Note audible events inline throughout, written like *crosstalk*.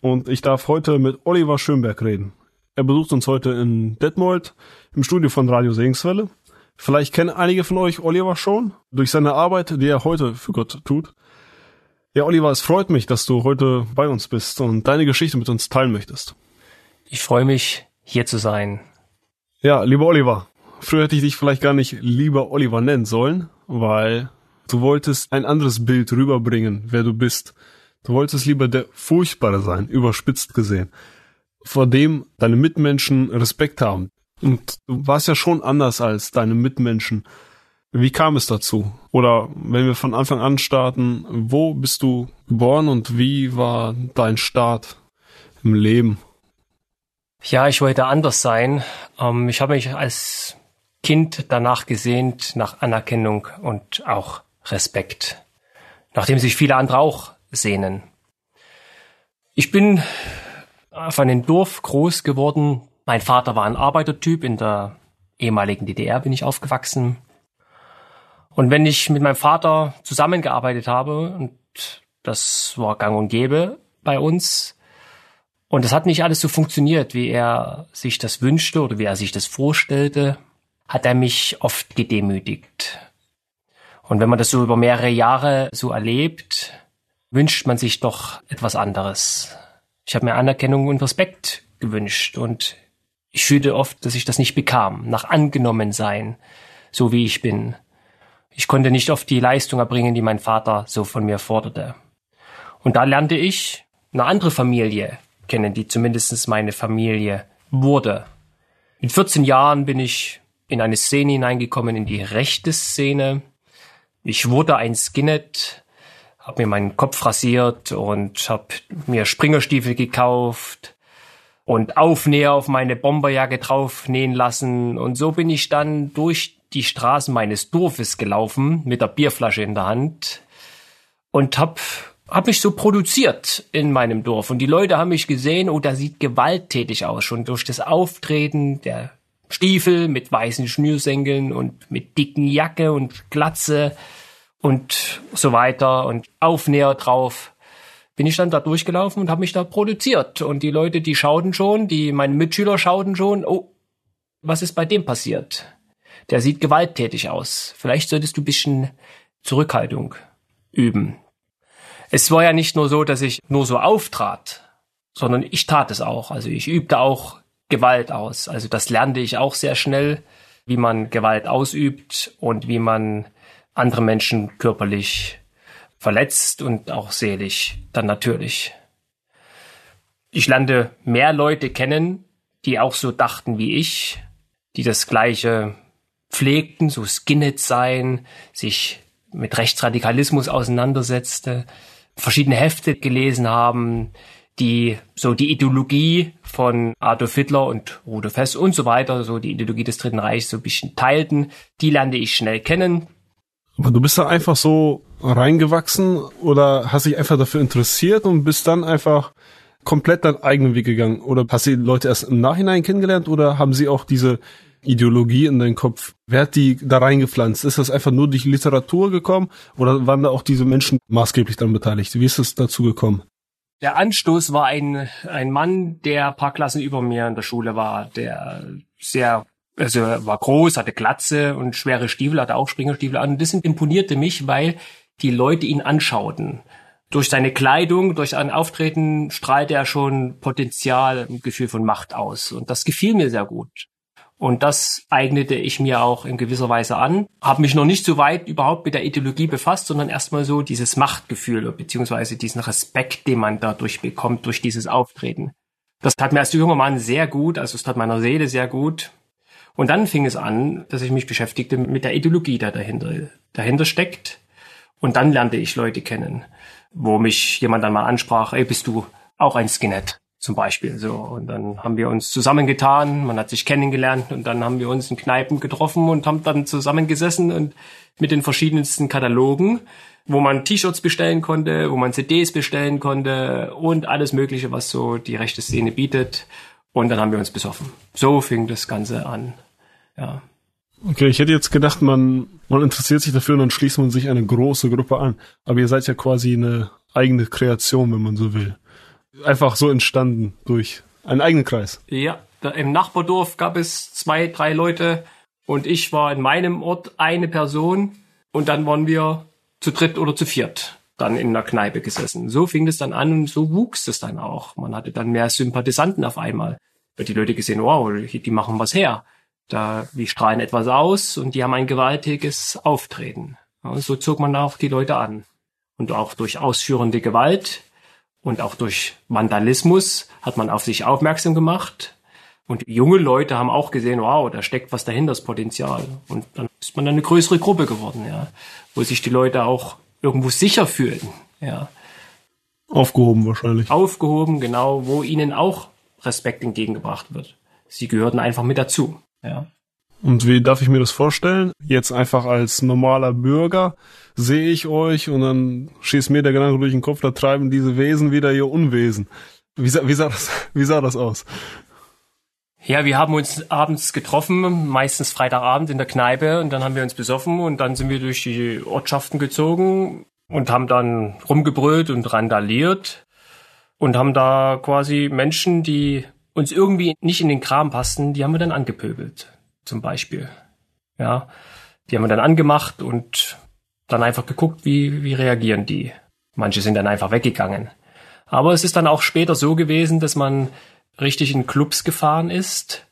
und ich darf heute mit Oliver Schönberg reden. Er besucht uns heute in Detmold im Studio von Radio Segenswelle. Vielleicht kennen einige von euch Oliver schon durch seine Arbeit, die er heute für Gott tut. Ja, Oliver, es freut mich, dass du heute bei uns bist und deine Geschichte mit uns teilen möchtest. Ich freue mich, hier zu sein. Ja, lieber Oliver, früher hätte ich dich vielleicht gar nicht lieber Oliver nennen sollen, weil du wolltest ein anderes Bild rüberbringen, wer du bist. Du wolltest lieber der Furchtbare sein, überspitzt gesehen, vor dem deine Mitmenschen Respekt haben. Und du warst ja schon anders als deine Mitmenschen. Wie kam es dazu? Oder wenn wir von Anfang an starten, wo bist du geboren und wie war dein Start im Leben? Ja, ich wollte anders sein. Ähm, ich habe mich als Kind danach gesehnt, nach Anerkennung und auch Respekt. Nachdem sich viele andere auch sehnen. Ich bin auf einem Dorf groß geworden. Mein Vater war ein Arbeitertyp. In der ehemaligen DDR bin ich aufgewachsen. Und wenn ich mit meinem Vater zusammengearbeitet habe, und das war gang und gäbe bei uns, und das hat nicht alles so funktioniert, wie er sich das wünschte oder wie er sich das vorstellte, hat er mich oft gedemütigt. Und wenn man das so über mehrere Jahre so erlebt, wünscht man sich doch etwas anderes. Ich habe mir Anerkennung und Respekt gewünscht und ich fühlte oft, dass ich das nicht bekam, nach angenommen sein, so wie ich bin. Ich konnte nicht oft die Leistung erbringen, die mein Vater so von mir forderte. Und da lernte ich eine andere Familie kennen, die zumindest meine Familie wurde. Mit 14 Jahren bin ich in eine Szene hineingekommen, in die rechte Szene. Ich wurde ein Skinhead, habe mir meinen Kopf rasiert und habe mir Springerstiefel gekauft und Aufnäher auf meine Bomberjacke draufnähen lassen. Und so bin ich dann durch die Straßen meines Dorfes gelaufen mit der Bierflasche in der Hand und hab hab mich so produziert in meinem Dorf. Und die Leute haben mich gesehen, oh, da sieht gewalttätig aus, schon durch das Auftreten der Stiefel mit weißen Schnürsenkeln und mit dicken Jacke und Glatze und so weiter und Aufnäher drauf. Bin ich dann da durchgelaufen und habe mich da produziert. Und die Leute, die schauten schon, die meine Mitschüler schauten schon, oh, was ist bei dem passiert? Der sieht gewalttätig aus. Vielleicht solltest du bisschen Zurückhaltung üben. Es war ja nicht nur so, dass ich nur so auftrat, sondern ich tat es auch. Also ich übte auch Gewalt aus. Also das lernte ich auch sehr schnell, wie man Gewalt ausübt und wie man andere Menschen körperlich verletzt und auch seelisch dann natürlich. Ich lernte mehr Leute kennen, die auch so dachten wie ich, die das gleiche pflegten, so Skinhead sein, sich mit Rechtsradikalismus auseinandersetzte, verschiedene Hefte gelesen haben, die so die Ideologie von Adolf Hitler und Rudolf Hess und so weiter, so die Ideologie des Dritten Reichs so ein bisschen teilten, die lernte ich schnell kennen. Aber du bist da einfach so reingewachsen oder hast dich einfach dafür interessiert und bist dann einfach komplett deinen eigenen Weg gegangen? Oder hast du die Leute erst im Nachhinein kennengelernt oder haben sie auch diese Ideologie in deinen Kopf? Wer hat die da reingepflanzt? Ist das einfach nur durch Literatur gekommen oder waren da auch diese Menschen maßgeblich dann beteiligt? Wie ist es dazu gekommen? Der Anstoß war ein, ein Mann, der paar Klassen über mir in der Schule war, der sehr also er war groß, hatte Glatze und schwere Stiefel, hatte auch Springerstiefel an. Und das imponierte mich, weil die Leute ihn anschauten. Durch seine Kleidung, durch sein Auftreten strahlte er schon Potenzial, ein Gefühl von Macht aus. Und das gefiel mir sehr gut. Und das eignete ich mir auch in gewisser Weise an. Habe mich noch nicht so weit überhaupt mit der Ideologie befasst, sondern erstmal so dieses Machtgefühl beziehungsweise diesen Respekt, den man dadurch bekommt, durch dieses Auftreten. Das tat mir als junger Mann sehr gut, also es tat meiner Seele sehr gut. Und dann fing es an, dass ich mich beschäftigte mit der Ideologie, die dahinter, dahinter steckt. Und dann lernte ich Leute kennen, wo mich jemand dann mal ansprach, ey, bist du auch ein Skinhead? zum Beispiel so. Und dann haben wir uns zusammengetan, man hat sich kennengelernt und dann haben wir uns in Kneipen getroffen und haben dann zusammengesessen und mit den verschiedensten Katalogen, wo man T-Shirts bestellen konnte, wo man CDs bestellen konnte und alles Mögliche, was so die rechte Szene bietet. Und dann haben wir uns besoffen. So fing das Ganze an. Ja. Okay, ich hätte jetzt gedacht, man, man interessiert sich dafür und dann schließt man sich eine große Gruppe an. Aber ihr seid ja quasi eine eigene Kreation, wenn man so will. Einfach so entstanden durch einen eigenen Kreis. Ja, da im Nachbardorf gab es zwei, drei Leute und ich war in meinem Ort eine Person und dann waren wir zu dritt oder zu viert dann in der Kneipe gesessen. So fing es dann an und so wuchs es dann auch. Man hatte dann mehr Sympathisanten auf einmal. Weil die Leute gesehen, wow, die machen was her. Da, die strahlen etwas aus und die haben ein gewaltiges Auftreten. Ja, so zog man auch die Leute an. Und auch durch ausführende Gewalt und auch durch Vandalismus hat man auf sich aufmerksam gemacht. Und junge Leute haben auch gesehen, wow, da steckt was dahinter, das Potenzial. Und dann ist man eine größere Gruppe geworden, ja, wo sich die Leute auch irgendwo sicher fühlen, ja. Aufgehoben wahrscheinlich. Aufgehoben, genau, wo ihnen auch Respekt entgegengebracht wird. Sie gehörten einfach mit dazu. Ja. Und wie darf ich mir das vorstellen? Jetzt einfach als normaler Bürger sehe ich euch und dann schießt mir der Gedanke durch den Kopf, da treiben diese Wesen wieder ihr Unwesen. Wie sah, wie sah, das, *laughs* wie sah das aus? Ja, wir haben uns abends getroffen, meistens Freitagabend in der Kneipe und dann haben wir uns besoffen und dann sind wir durch die Ortschaften gezogen und haben dann rumgebrüllt und randaliert und haben da quasi Menschen, die uns irgendwie nicht in den Kram passten, die haben wir dann angepöbelt, zum Beispiel. Ja, die haben wir dann angemacht und dann einfach geguckt, wie, wie reagieren die. Manche sind dann einfach weggegangen. Aber es ist dann auch später so gewesen, dass man richtig in Clubs gefahren ist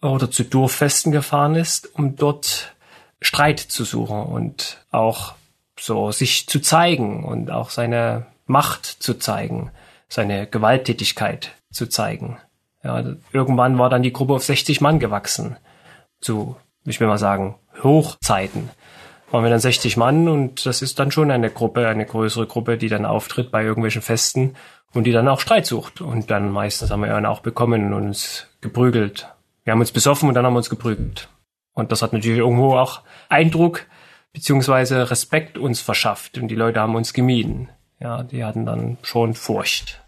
oder zu Dorffesten gefahren ist, um dort Streit zu suchen und auch so sich zu zeigen und auch seine Macht zu zeigen, seine Gewalttätigkeit zu zeigen. Ja, irgendwann war dann die Gruppe auf 60 Mann gewachsen. Zu, ich will mal sagen, Hochzeiten waren wir dann 60 Mann und das ist dann schon eine Gruppe, eine größere Gruppe, die dann auftritt bei irgendwelchen Festen und die dann auch Streit sucht. Und dann meistens haben wir dann auch bekommen und uns geprügelt. Wir haben uns besoffen und dann haben wir uns geprügelt. Und das hat natürlich irgendwo auch Eindruck beziehungsweise Respekt uns verschafft und die Leute haben uns gemieden. Ja, die hatten dann schon Furcht.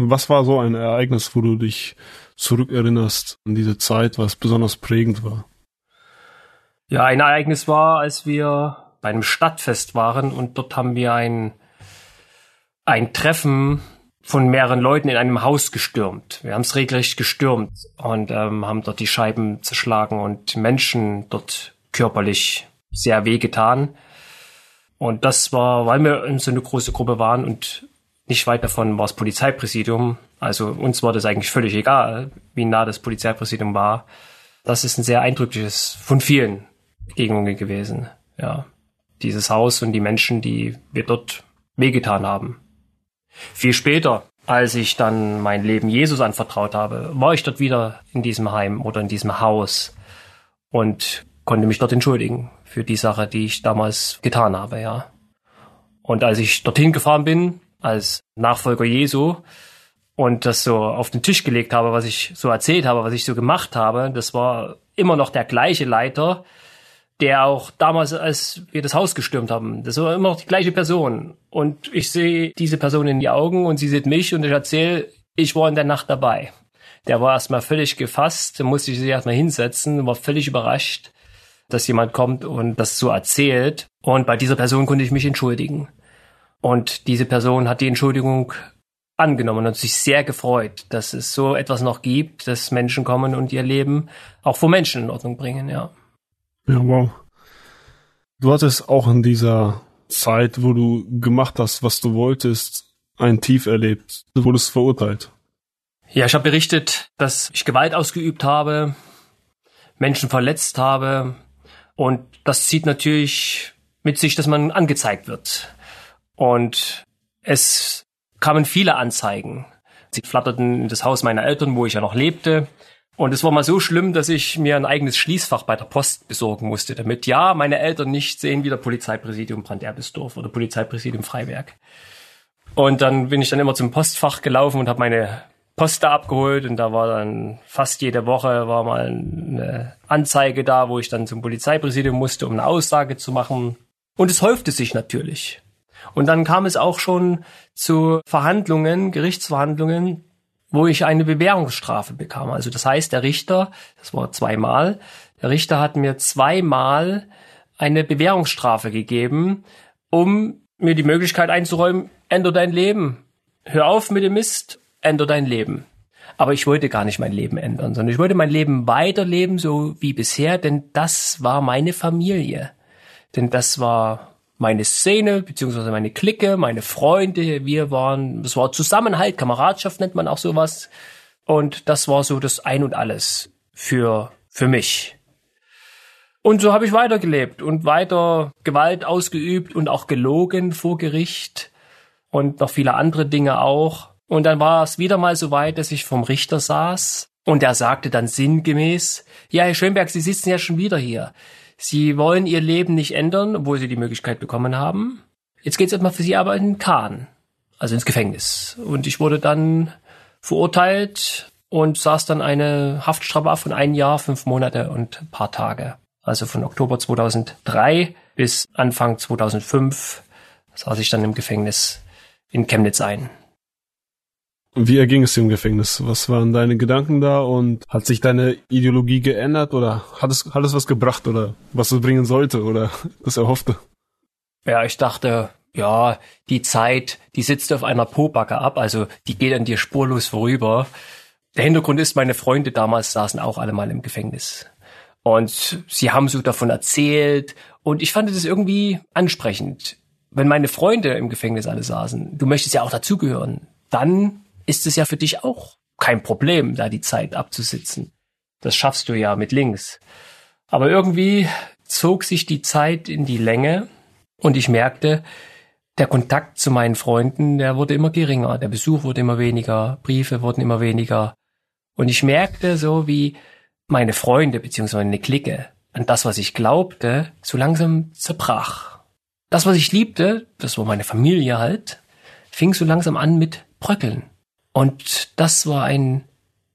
Was war so ein Ereignis, wo du dich zurückerinnerst an diese Zeit, was besonders prägend war? Ja, ein Ereignis war, als wir bei einem Stadtfest waren und dort haben wir ein, ein Treffen von mehreren Leuten in einem Haus gestürmt. Wir haben es regelrecht gestürmt und ähm, haben dort die Scheiben zerschlagen und Menschen dort körperlich sehr wehgetan. Und das war, weil wir in so eine große Gruppe waren und nicht weit davon war das Polizeipräsidium. Also uns war das eigentlich völlig egal, wie nah das Polizeipräsidium war. Das ist ein sehr eindrückliches von vielen Begegnungen gewesen. Ja, dieses Haus und die Menschen, die wir dort wehgetan haben. Viel später, als ich dann mein Leben Jesus anvertraut habe, war ich dort wieder in diesem Heim oder in diesem Haus und konnte mich dort entschuldigen für die Sache, die ich damals getan habe, ja. Und als ich dorthin gefahren bin, als Nachfolger Jesu und das so auf den Tisch gelegt habe, was ich so erzählt habe, was ich so gemacht habe, das war immer noch der gleiche Leiter, der auch damals, als wir das Haus gestürmt haben, das war immer noch die gleiche Person. Und ich sehe diese Person in die Augen und sie sieht mich und ich erzähle, ich war in der Nacht dabei. Der war erstmal völlig gefasst, musste ich sich erstmal hinsetzen, war völlig überrascht, dass jemand kommt und das so erzählt. Und bei dieser Person konnte ich mich entschuldigen. Und diese Person hat die Entschuldigung angenommen und sich sehr gefreut, dass es so etwas noch gibt, dass Menschen kommen und ihr Leben auch vor Menschen in Ordnung bringen, ja. Ja, wow. Du hattest auch in dieser Zeit, wo du gemacht hast, was du wolltest, ein Tief erlebt. Du wurdest verurteilt. Ja, ich habe berichtet, dass ich Gewalt ausgeübt habe, Menschen verletzt habe und das zieht natürlich mit sich, dass man angezeigt wird. Und es kamen viele Anzeigen. Sie flatterten in das Haus meiner Eltern, wo ich ja noch lebte. Und es war mal so schlimm, dass ich mir ein eigenes Schließfach bei der Post besorgen musste, damit ja meine Eltern nicht sehen, wie der Polizeipräsidium Branderbisdorf oder Polizeipräsidium Freiberg. Und dann bin ich dann immer zum Postfach gelaufen und habe meine Post da abgeholt und da war dann fast jede Woche war mal eine Anzeige da, wo ich dann zum Polizeipräsidium musste, um eine Aussage zu machen. Und es häufte sich natürlich. Und dann kam es auch schon zu Verhandlungen, Gerichtsverhandlungen, wo ich eine Bewährungsstrafe bekam. Also das heißt, der Richter, das war zweimal, der Richter hat mir zweimal eine Bewährungsstrafe gegeben, um mir die Möglichkeit einzuräumen, ändere dein Leben. Hör auf mit dem Mist, ändere dein Leben. Aber ich wollte gar nicht mein Leben ändern, sondern ich wollte mein Leben weiterleben, so wie bisher, denn das war meine Familie. Denn das war meine Szene, beziehungsweise meine Clique, meine Freunde, wir waren, das war Zusammenhalt, Kameradschaft nennt man auch sowas. Und das war so das Ein und Alles für, für mich. Und so habe ich weitergelebt und weiter Gewalt ausgeübt und auch gelogen vor Gericht und noch viele andere Dinge auch. Und dann war es wieder mal so weit, dass ich vom Richter saß und er sagte dann sinngemäß, ja, Herr Schönberg, Sie sitzen ja schon wieder hier. Sie wollen ihr Leben nicht ändern, obwohl sie die Möglichkeit bekommen haben. Jetzt geht's erstmal für sie aber in den Kahn, also ins Gefängnis. Und ich wurde dann verurteilt und saß dann eine Haftstrafe von ein Jahr, fünf Monate und ein paar Tage. Also von Oktober 2003 bis Anfang 2005 saß ich dann im Gefängnis in Chemnitz ein. Wie erging es dir im Gefängnis? Was waren deine Gedanken da und hat sich deine Ideologie geändert oder hat es, hat es was gebracht oder was es bringen sollte oder *laughs* das erhoffte? Ja, ich dachte, ja, die Zeit, die sitzt auf einer Pobacke ab, also die geht an dir spurlos vorüber. Der Hintergrund ist, meine Freunde damals saßen auch alle mal im Gefängnis. Und sie haben so davon erzählt und ich fand es irgendwie ansprechend. Wenn meine Freunde im Gefängnis alle saßen, du möchtest ja auch dazugehören, dann ist es ja für dich auch kein Problem, da die Zeit abzusitzen. Das schaffst du ja mit links. Aber irgendwie zog sich die Zeit in die Länge und ich merkte, der Kontakt zu meinen Freunden, der wurde immer geringer, der Besuch wurde immer weniger, Briefe wurden immer weniger. Und ich merkte so, wie meine Freunde bzw. eine Clique an das, was ich glaubte, so langsam zerbrach. Das, was ich liebte, das war meine Familie halt, fing so langsam an mit Bröckeln. Und das war ein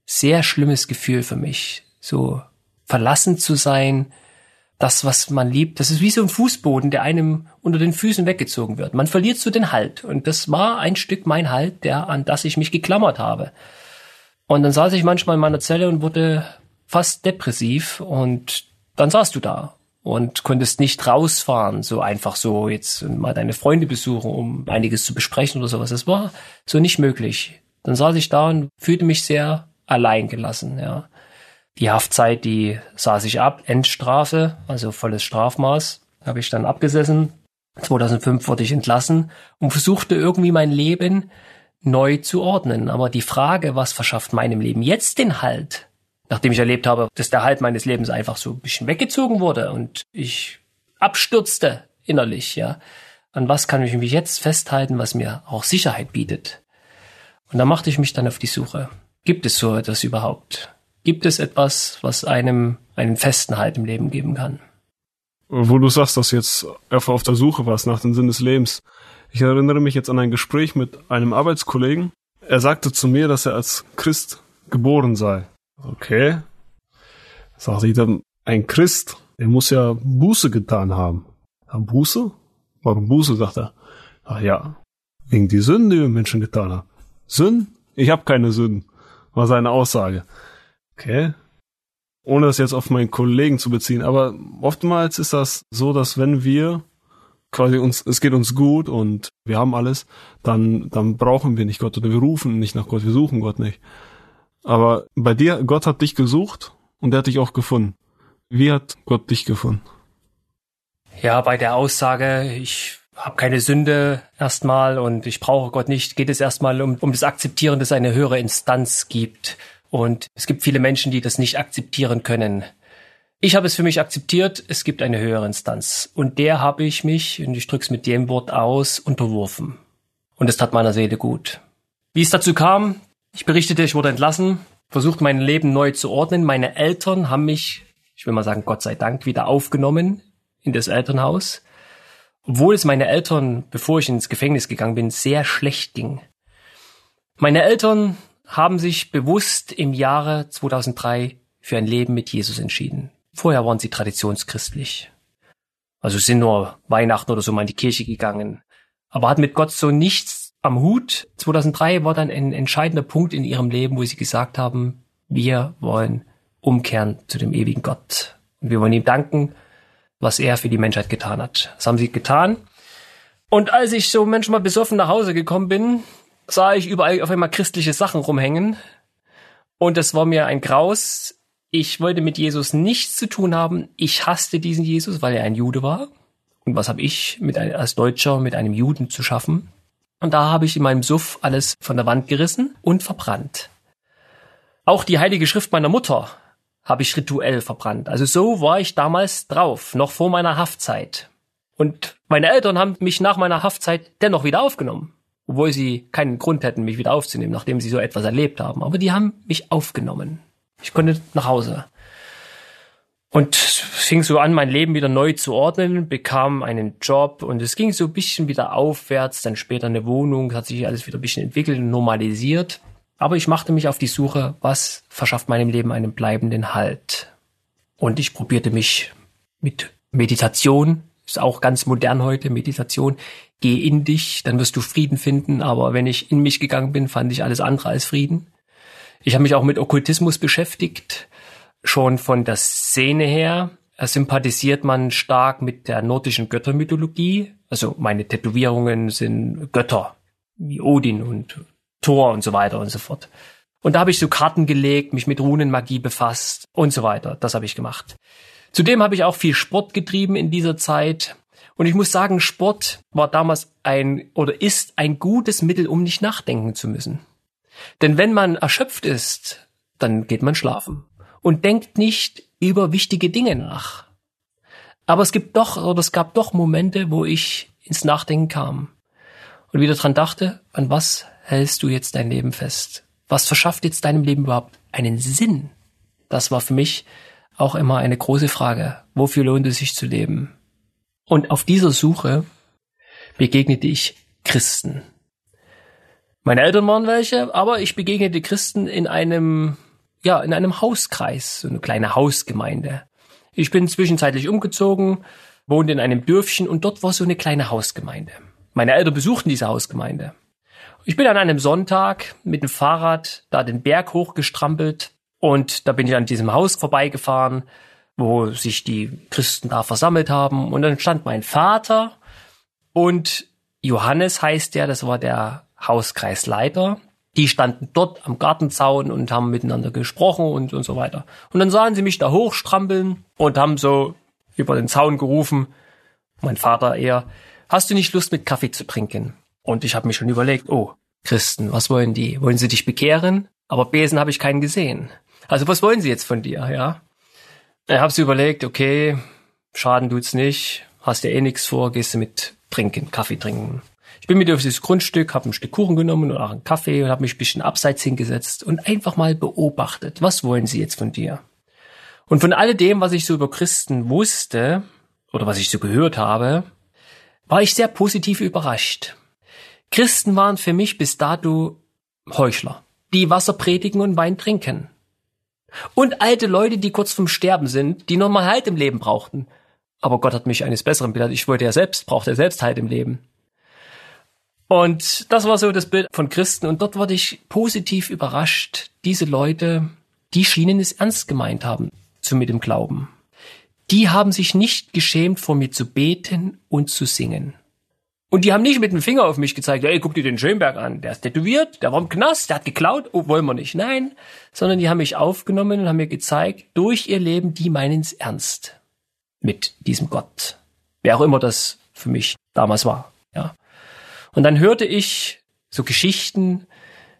sehr schlimmes Gefühl für mich, so verlassen zu sein, das, was man liebt, das ist wie so ein Fußboden, der einem unter den Füßen weggezogen wird. Man verliert so den Halt. Und das war ein Stück mein Halt, der, an das ich mich geklammert habe. Und dann saß ich manchmal in meiner Zelle und wurde fast depressiv und dann saßt du da und konntest nicht rausfahren, so einfach so jetzt mal deine Freunde besuchen, um einiges zu besprechen oder sowas. Das war so nicht möglich. Dann saß ich da und fühlte mich sehr allein gelassen, ja. Die Haftzeit, die saß ich ab, Endstrafe, also volles Strafmaß, habe ich dann abgesessen. 2005 wurde ich entlassen und versuchte irgendwie mein Leben neu zu ordnen. Aber die Frage, was verschafft meinem Leben jetzt den Halt, nachdem ich erlebt habe, dass der Halt meines Lebens einfach so ein bisschen weggezogen wurde und ich abstürzte innerlich, ja. An was kann ich mich jetzt festhalten, was mir auch Sicherheit bietet? Und da machte ich mich dann auf die Suche. Gibt es so etwas überhaupt? Gibt es etwas, was einem einen festen Halt im Leben geben kann? Wo du sagst, dass du jetzt einfach auf der Suche warst nach dem Sinn des Lebens. Ich erinnere mich jetzt an ein Gespräch mit einem Arbeitskollegen. Er sagte zu mir, dass er als Christ geboren sei. Okay. Sagte ich dann, ein Christ, der muss ja Buße getan haben. Buße? Warum Buße? sagt er. Ach ja, wegen die Sünden, die wir Menschen getan haben. Sünden? Ich habe keine Sünden, war seine Aussage. Okay. Ohne das jetzt auf meinen Kollegen zu beziehen, aber oftmals ist das so, dass wenn wir quasi uns, es geht uns gut und wir haben alles, dann, dann brauchen wir nicht Gott oder wir rufen nicht nach Gott, wir suchen Gott nicht. Aber bei dir, Gott hat dich gesucht und er hat dich auch gefunden. Wie hat Gott dich gefunden? Ja, bei der Aussage, ich habe keine Sünde erstmal und ich brauche Gott nicht, geht es erstmal um, um das Akzeptieren, dass es eine höhere Instanz gibt. Und es gibt viele Menschen, die das nicht akzeptieren können. Ich habe es für mich akzeptiert, es gibt eine höhere Instanz. Und der habe ich mich, und ich drücke es mit dem Wort aus, unterworfen. Und es tat meiner Seele gut. Wie es dazu kam, ich berichtete, ich wurde entlassen, versuchte mein Leben neu zu ordnen. Meine Eltern haben mich, ich will mal sagen, Gott sei Dank, wieder aufgenommen in das Elternhaus obwohl es meine Eltern, bevor ich ins Gefängnis gegangen bin, sehr schlecht ging. Meine Eltern haben sich bewusst im Jahre 2003 für ein Leben mit Jesus entschieden. Vorher waren sie traditionschristlich. Also sind nur Weihnachten oder so mal in die Kirche gegangen. Aber hatten mit Gott so nichts am Hut. 2003 war dann ein entscheidender Punkt in ihrem Leben, wo sie gesagt haben, wir wollen umkehren zu dem ewigen Gott. Und wir wollen ihm danken, was er für die Menschheit getan hat. Das haben sie getan. Und als ich so manchmal besoffen nach Hause gekommen bin, sah ich überall auf einmal christliche Sachen rumhängen. Und das war mir ein Graus. Ich wollte mit Jesus nichts zu tun haben. Ich hasste diesen Jesus, weil er ein Jude war. Und was habe ich mit ein, als Deutscher mit einem Juden zu schaffen? Und da habe ich in meinem Suff alles von der Wand gerissen und verbrannt. Auch die Heilige Schrift meiner Mutter habe ich rituell verbrannt. Also so war ich damals drauf, noch vor meiner Haftzeit. Und meine Eltern haben mich nach meiner Haftzeit dennoch wieder aufgenommen obwohl sie keinen Grund hätten, mich wieder aufzunehmen, nachdem sie so etwas erlebt haben. Aber die haben mich aufgenommen. Ich konnte nach Hause. Und fing so an, mein Leben wieder neu zu ordnen, bekam einen Job und es ging so ein bisschen wieder aufwärts, dann später eine Wohnung, hat sich alles wieder ein bisschen entwickelt und normalisiert. Aber ich machte mich auf die Suche, was verschafft meinem Leben einen bleibenden Halt. Und ich probierte mich mit Meditation, ist auch ganz modern heute, Meditation, geh in dich, dann wirst du Frieden finden. Aber wenn ich in mich gegangen bin, fand ich alles andere als Frieden. Ich habe mich auch mit Okkultismus beschäftigt, schon von der Szene her. Sympathisiert man stark mit der nordischen Göttermythologie. Also meine Tätowierungen sind Götter, wie Odin und Thor und so weiter und so fort. Und da habe ich so Karten gelegt, mich mit Runenmagie befasst und so weiter. Das habe ich gemacht. Zudem habe ich auch viel Sport getrieben in dieser Zeit. Und ich muss sagen, Sport war damals ein oder ist ein gutes Mittel, um nicht nachdenken zu müssen. Denn wenn man erschöpft ist, dann geht man schlafen und denkt nicht über wichtige Dinge nach. Aber es gibt doch, oder es gab doch Momente, wo ich ins Nachdenken kam und wieder dran dachte, an was hältst du jetzt dein Leben fest? Was verschafft jetzt deinem Leben überhaupt einen Sinn? Das war für mich auch immer eine große Frage. Wofür lohnt es sich zu leben? Und auf dieser Suche begegnete ich Christen. Meine Eltern waren welche, aber ich begegnete Christen in einem, ja, in einem Hauskreis, so eine kleine Hausgemeinde. Ich bin zwischenzeitlich umgezogen, wohnte in einem Dörfchen und dort war so eine kleine Hausgemeinde. Meine Eltern besuchten diese Hausgemeinde. Ich bin an einem Sonntag mit dem Fahrrad da den Berg hochgestrampelt und da bin ich an diesem Haus vorbeigefahren wo sich die Christen da versammelt haben. Und dann stand mein Vater und Johannes heißt der, das war der Hauskreisleiter. Die standen dort am Gartenzaun und haben miteinander gesprochen und, und so weiter. Und dann sahen sie mich da hochstrampeln und haben so über den Zaun gerufen, mein Vater eher, hast du nicht Lust mit Kaffee zu trinken? Und ich habe mir schon überlegt, oh, Christen, was wollen die? Wollen sie dich bekehren? Aber Besen habe ich keinen gesehen. Also was wollen sie jetzt von dir, ja? Ich habe überlegt, okay, Schaden tut's nicht, hast ja eh nichts vor, gehst du mit trinken, Kaffee trinken. Ich bin mit auf dieses Grundstück, habe ein Stück Kuchen genommen und auch einen Kaffee und habe mich ein bisschen abseits hingesetzt und einfach mal beobachtet, was wollen sie jetzt von dir? Und von alledem, was ich so über Christen wusste oder was ich so gehört habe, war ich sehr positiv überrascht. Christen waren für mich bis dato Heuchler, die Wasser predigen und Wein trinken. Und alte Leute, die kurz vom Sterben sind, die nochmal Halt im Leben brauchten. Aber Gott hat mich eines Besseren belehrt. Ich wollte ja selbst, brauchte ja selbst Halt im Leben. Und das war so das Bild von Christen. Und dort wurde ich positiv überrascht. Diese Leute, die schienen es ernst gemeint haben, zu mit dem Glauben. Die haben sich nicht geschämt, vor mir zu beten und zu singen. Und die haben nicht mit dem Finger auf mich gezeigt, ey, guck dir den Schönberg an, der ist tätowiert, der war im Knast, der hat geklaut, oh, wollen wir nicht. Nein, sondern die haben mich aufgenommen und haben mir gezeigt, durch ihr Leben, die meinen's ernst. Mit diesem Gott. Wer auch immer das für mich damals war, ja. Und dann hörte ich so Geschichten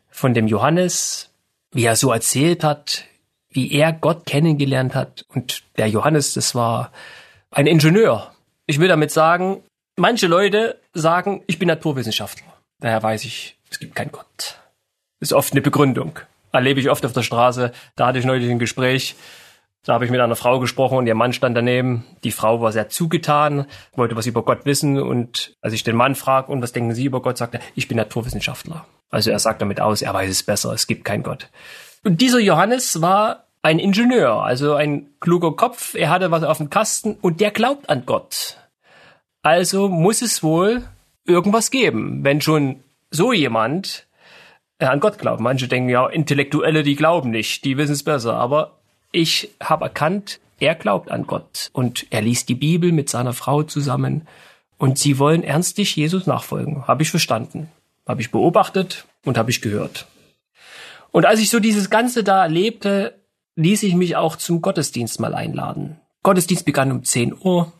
von dem Johannes, wie er so erzählt hat, wie er Gott kennengelernt hat. Und der Johannes, das war ein Ingenieur. Ich will damit sagen, Manche Leute sagen, ich bin Naturwissenschaftler. Daher weiß ich, es gibt keinen Gott. Ist oft eine Begründung. Erlebe ich oft auf der Straße. Da hatte ich neulich ein Gespräch Da habe ich mit einer Frau gesprochen und ihr Mann stand daneben. Die Frau war sehr zugetan, wollte was über Gott wissen und als ich den Mann frage, und was denken Sie über Gott, sagte er, ich bin Naturwissenschaftler. Also er sagt damit aus, er weiß es besser, es gibt keinen Gott. Und dieser Johannes war ein Ingenieur, also ein kluger Kopf, er hatte was auf dem Kasten und der glaubt an Gott. Also muss es wohl irgendwas geben, wenn schon so jemand äh, an Gott glaubt. Manche denken ja, Intellektuelle, die glauben nicht, die wissen es besser, aber ich habe erkannt, er glaubt an Gott und er liest die Bibel mit seiner Frau zusammen und sie wollen ernstlich Jesus nachfolgen. Habe ich verstanden, habe ich beobachtet und habe ich gehört. Und als ich so dieses Ganze da erlebte, ließ ich mich auch zum Gottesdienst mal einladen. Gottesdienst begann um 10 Uhr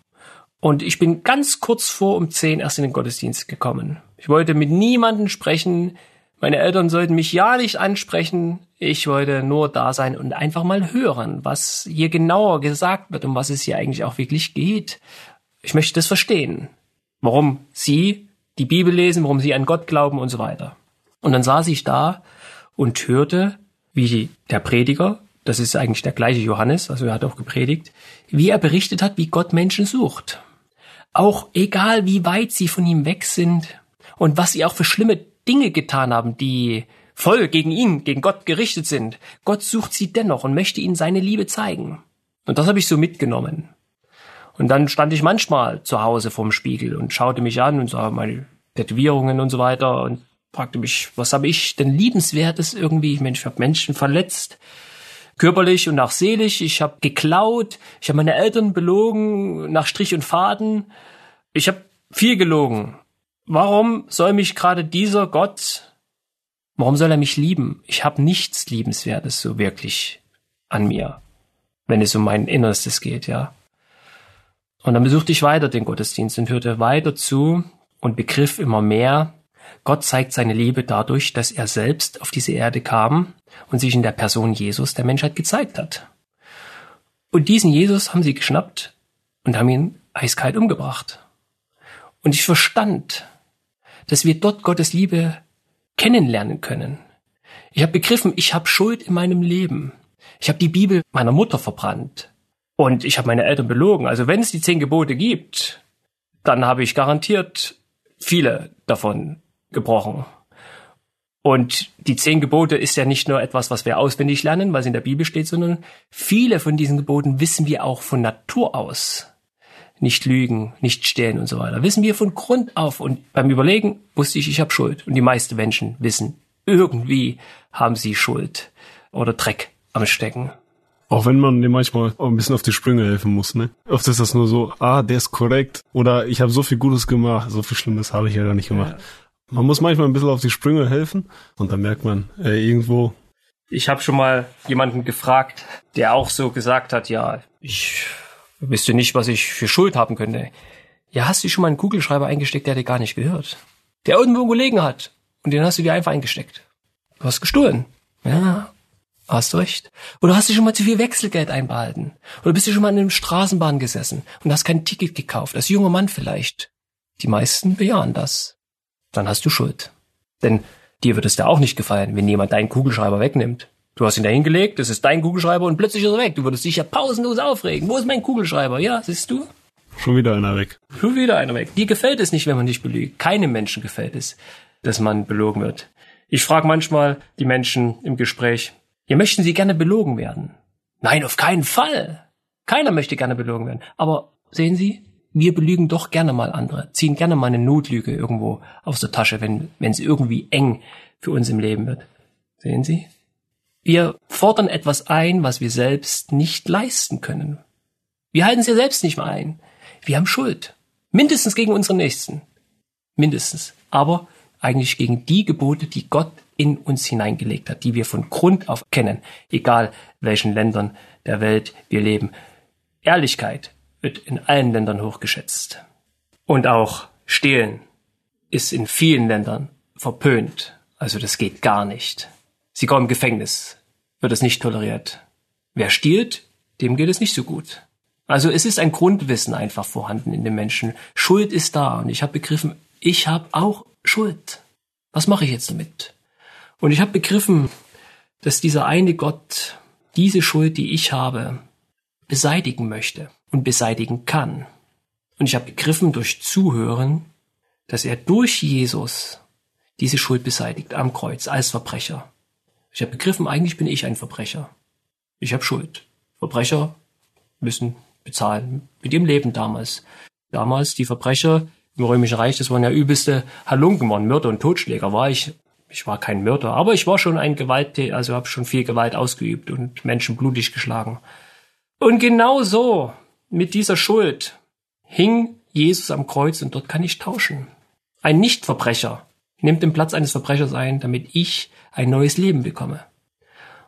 und ich bin ganz kurz vor um 10 erst in den Gottesdienst gekommen. Ich wollte mit niemandem sprechen, meine Eltern sollten mich ja nicht ansprechen. Ich wollte nur da sein und einfach mal hören, was hier genauer gesagt wird, um was es hier eigentlich auch wirklich geht. Ich möchte das verstehen. Warum Sie die Bibel lesen, warum Sie an Gott glauben und so weiter. Und dann saß ich da und hörte, wie der Prediger, das ist eigentlich der gleiche Johannes, also er hat auch gepredigt, wie er berichtet hat, wie Gott Menschen sucht. Auch egal, wie weit sie von ihm weg sind und was sie auch für schlimme Dinge getan haben, die voll gegen ihn, gegen Gott gerichtet sind. Gott sucht sie dennoch und möchte ihnen seine Liebe zeigen. Und das habe ich so mitgenommen. Und dann stand ich manchmal zu Hause vorm Spiegel und schaute mich an und sah meine Tätowierungen und so weiter und fragte mich, was habe ich denn liebenswertes irgendwie? Mensch, ich habe Menschen verletzt, körperlich und auch seelisch. Ich habe geklaut, ich habe meine Eltern belogen nach Strich und Faden. Ich habe viel gelogen. Warum soll mich gerade dieser Gott, warum soll er mich lieben? Ich habe nichts Liebenswertes so wirklich an mir, wenn es um mein Innerstes geht, ja. Und dann besuchte ich weiter den Gottesdienst und hörte weiter zu und begriff immer mehr, Gott zeigt seine Liebe dadurch, dass er selbst auf diese Erde kam und sich in der Person Jesus der Menschheit gezeigt hat. Und diesen Jesus haben sie geschnappt und haben ihn eiskalt umgebracht. Und ich verstand, dass wir dort Gottes Liebe kennenlernen können. Ich habe begriffen, ich habe Schuld in meinem Leben. Ich habe die Bibel meiner Mutter verbrannt. Und ich habe meine Eltern belogen. Also wenn es die zehn Gebote gibt, dann habe ich garantiert viele davon gebrochen. Und die zehn Gebote ist ja nicht nur etwas, was wir auswendig lernen, weil es in der Bibel steht, sondern viele von diesen Geboten wissen wir auch von Natur aus nicht lügen, nicht stehlen und so weiter. Wissen wir von Grund auf. Und beim Überlegen wusste ich, ich habe Schuld. Und die meisten Menschen wissen, irgendwie haben sie Schuld oder Dreck am Stecken. Auch wenn man dem manchmal auch ein bisschen auf die Sprünge helfen muss, ne? Oft ist das nur so, ah, der ist korrekt oder ich habe so viel Gutes gemacht, so viel Schlimmes habe ich ja gar nicht gemacht. Ja. Man muss manchmal ein bisschen auf die Sprünge helfen und dann merkt man, äh, irgendwo. Ich habe schon mal jemanden gefragt, der auch so gesagt hat, ja, ich Wisst ihr nicht, was ich für Schuld haben könnte? Ja, hast du schon mal einen Kugelschreiber eingesteckt, der dir gar nicht gehört? Der irgendwo gelegen hat. Und den hast du dir einfach eingesteckt. Du hast gestohlen. Ja, hast recht. Oder hast du schon mal zu viel Wechselgeld einbehalten? Oder bist du schon mal in einem Straßenbahn gesessen und hast kein Ticket gekauft? Als junger Mann vielleicht. Die meisten bejahen das. Dann hast du Schuld. Denn dir wird es da auch nicht gefallen, wenn jemand deinen Kugelschreiber wegnimmt. Du hast ihn da hingelegt, das ist dein Kugelschreiber und plötzlich ist er weg. Du würdest dich ja pausenlos aufregen. Wo ist mein Kugelschreiber? Ja, siehst du? Schon wieder einer weg. Schon wieder einer weg. Dir gefällt es nicht, wenn man dich belügt. Keinem Menschen gefällt es, dass man belogen wird. Ich frage manchmal die Menschen im Gespräch, ja, möchten sie gerne belogen werden? Nein, auf keinen Fall. Keiner möchte gerne belogen werden. Aber sehen Sie, wir belügen doch gerne mal andere, ziehen gerne mal eine Notlüge irgendwo aus der Tasche, wenn wenn es irgendwie eng für uns im Leben wird. Sehen Sie? Wir fordern etwas ein, was wir selbst nicht leisten können. Wir halten es ja selbst nicht mal ein. Wir haben Schuld. Mindestens gegen unsere Nächsten. Mindestens. Aber eigentlich gegen die Gebote, die Gott in uns hineingelegt hat, die wir von Grund auf kennen, egal welchen Ländern der Welt wir leben. Ehrlichkeit wird in allen Ländern hochgeschätzt. Und auch Stehlen ist in vielen Ländern verpönt. Also das geht gar nicht. Sogar im Gefängnis wird es nicht toleriert. Wer stiehlt, dem geht es nicht so gut. Also es ist ein Grundwissen einfach vorhanden in den Menschen. Schuld ist da und ich habe begriffen, ich habe auch Schuld. Was mache ich jetzt damit? Und ich habe begriffen, dass dieser eine Gott diese Schuld, die ich habe, beseitigen möchte und beseitigen kann. Und ich habe begriffen durch Zuhören, dass er durch Jesus diese Schuld beseitigt am Kreuz als Verbrecher. Ich habe begriffen, eigentlich bin ich ein Verbrecher. Ich habe Schuld. Verbrecher müssen bezahlen mit ihrem Leben damals. Damals die Verbrecher im Römischen Reich, das waren ja übelste Halunken, waren Mörder und Totschläger. War ich, ich war kein Mörder, aber ich war schon ein Gewalttäter, also habe schon viel Gewalt ausgeübt und Menschen blutig geschlagen. Und genau so, mit dieser Schuld, hing Jesus am Kreuz und dort kann ich tauschen. Ein Nichtverbrecher nimmt den Platz eines Verbrechers ein, damit ich ein neues Leben bekomme.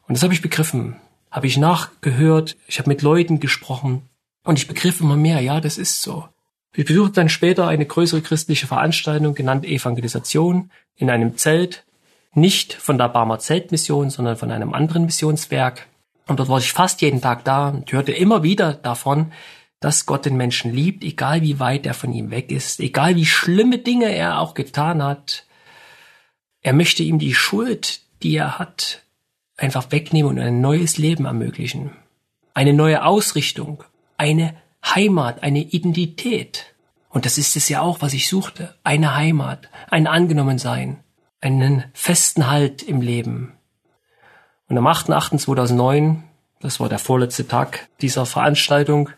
Und das habe ich begriffen, habe ich nachgehört, ich habe mit Leuten gesprochen und ich begriff immer mehr, ja, das ist so. Ich besuchte dann später eine größere christliche Veranstaltung, genannt Evangelisation, in einem Zelt, nicht von der Barmer Zeltmission, sondern von einem anderen Missionswerk. Und dort war ich fast jeden Tag da und hörte immer wieder davon, dass Gott den Menschen liebt, egal wie weit er von ihm weg ist, egal wie schlimme Dinge er auch getan hat. Er möchte ihm die Schuld, die er hat, einfach wegnehmen und ein neues Leben ermöglichen. Eine neue Ausrichtung, eine Heimat, eine Identität. Und das ist es ja auch, was ich suchte. Eine Heimat, ein Angenommensein, einen festen Halt im Leben. Und am 8.8.2009, das war der vorletzte Tag dieser Veranstaltung,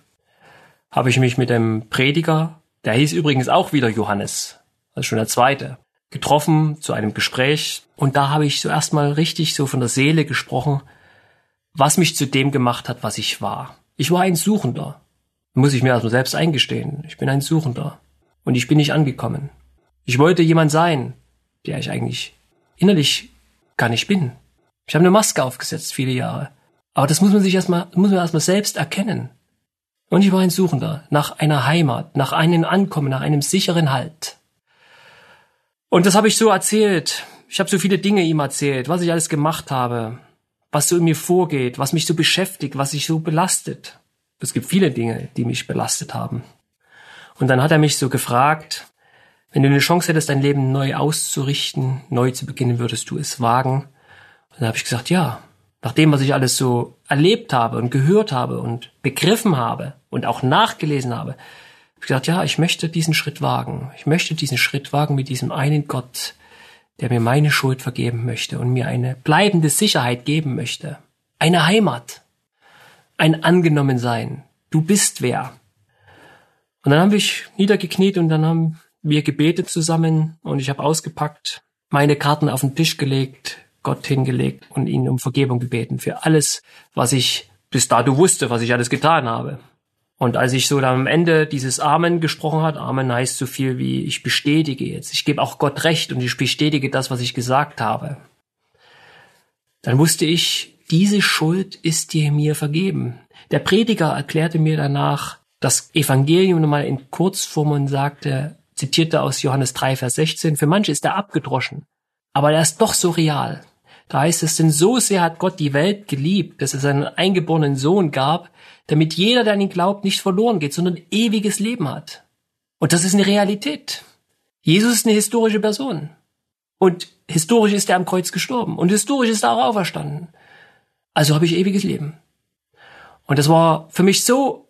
habe ich mich mit dem Prediger, der hieß übrigens auch wieder Johannes, also schon der zweite, getroffen zu einem Gespräch. Und da habe ich zuerst mal richtig so von der Seele gesprochen, was mich zu dem gemacht hat, was ich war. Ich war ein Suchender. Muss ich mir also selbst eingestehen. Ich bin ein Suchender. Und ich bin nicht angekommen. Ich wollte jemand sein, der ich eigentlich innerlich gar nicht bin. Ich habe eine Maske aufgesetzt viele Jahre. Aber das muss man sich erstmal, muss man erstmal selbst erkennen. Und ich war ein Suchender nach einer Heimat, nach einem Ankommen, nach einem sicheren Halt. Und das habe ich so erzählt. Ich habe so viele Dinge ihm erzählt, was ich alles gemacht habe, was so in mir vorgeht, was mich so beschäftigt, was sich so belastet. Es gibt viele Dinge, die mich belastet haben. Und dann hat er mich so gefragt, wenn du eine Chance hättest, dein Leben neu auszurichten, neu zu beginnen, würdest du es wagen? Dann habe ich gesagt, ja. Nach dem, was ich alles so erlebt habe und gehört habe und begriffen habe und auch nachgelesen habe, habe ich gesagt, ja, ich möchte diesen Schritt wagen. Ich möchte diesen Schritt wagen mit diesem einen Gott, der mir meine Schuld vergeben möchte und mir eine bleibende Sicherheit geben möchte. Eine Heimat. Ein Angenommensein. Du bist wer. Und dann haben wir niedergekniet und dann haben wir gebetet zusammen und ich habe ausgepackt, meine Karten auf den Tisch gelegt, Gott hingelegt und ihn um Vergebung gebeten für alles, was ich bis dato wusste, was ich alles getan habe. Und als ich so dann am Ende dieses Amen gesprochen hat, Amen heißt so viel wie ich bestätige jetzt, ich gebe auch Gott recht und ich bestätige das, was ich gesagt habe. Dann wusste ich, diese Schuld ist dir mir vergeben. Der Prediger erklärte mir danach das Evangelium nochmal in Kurzform und sagte, zitierte aus Johannes 3, Vers 16, für manche ist er abgedroschen, aber er ist doch so real. Da heißt es, denn so sehr hat Gott die Welt geliebt, dass es einen eingeborenen Sohn gab, damit jeder, der an ihn glaubt, nicht verloren geht, sondern ewiges Leben hat. Und das ist eine Realität. Jesus ist eine historische Person. Und historisch ist er am Kreuz gestorben. Und historisch ist er auch auferstanden. Also habe ich ewiges Leben. Und das war für mich so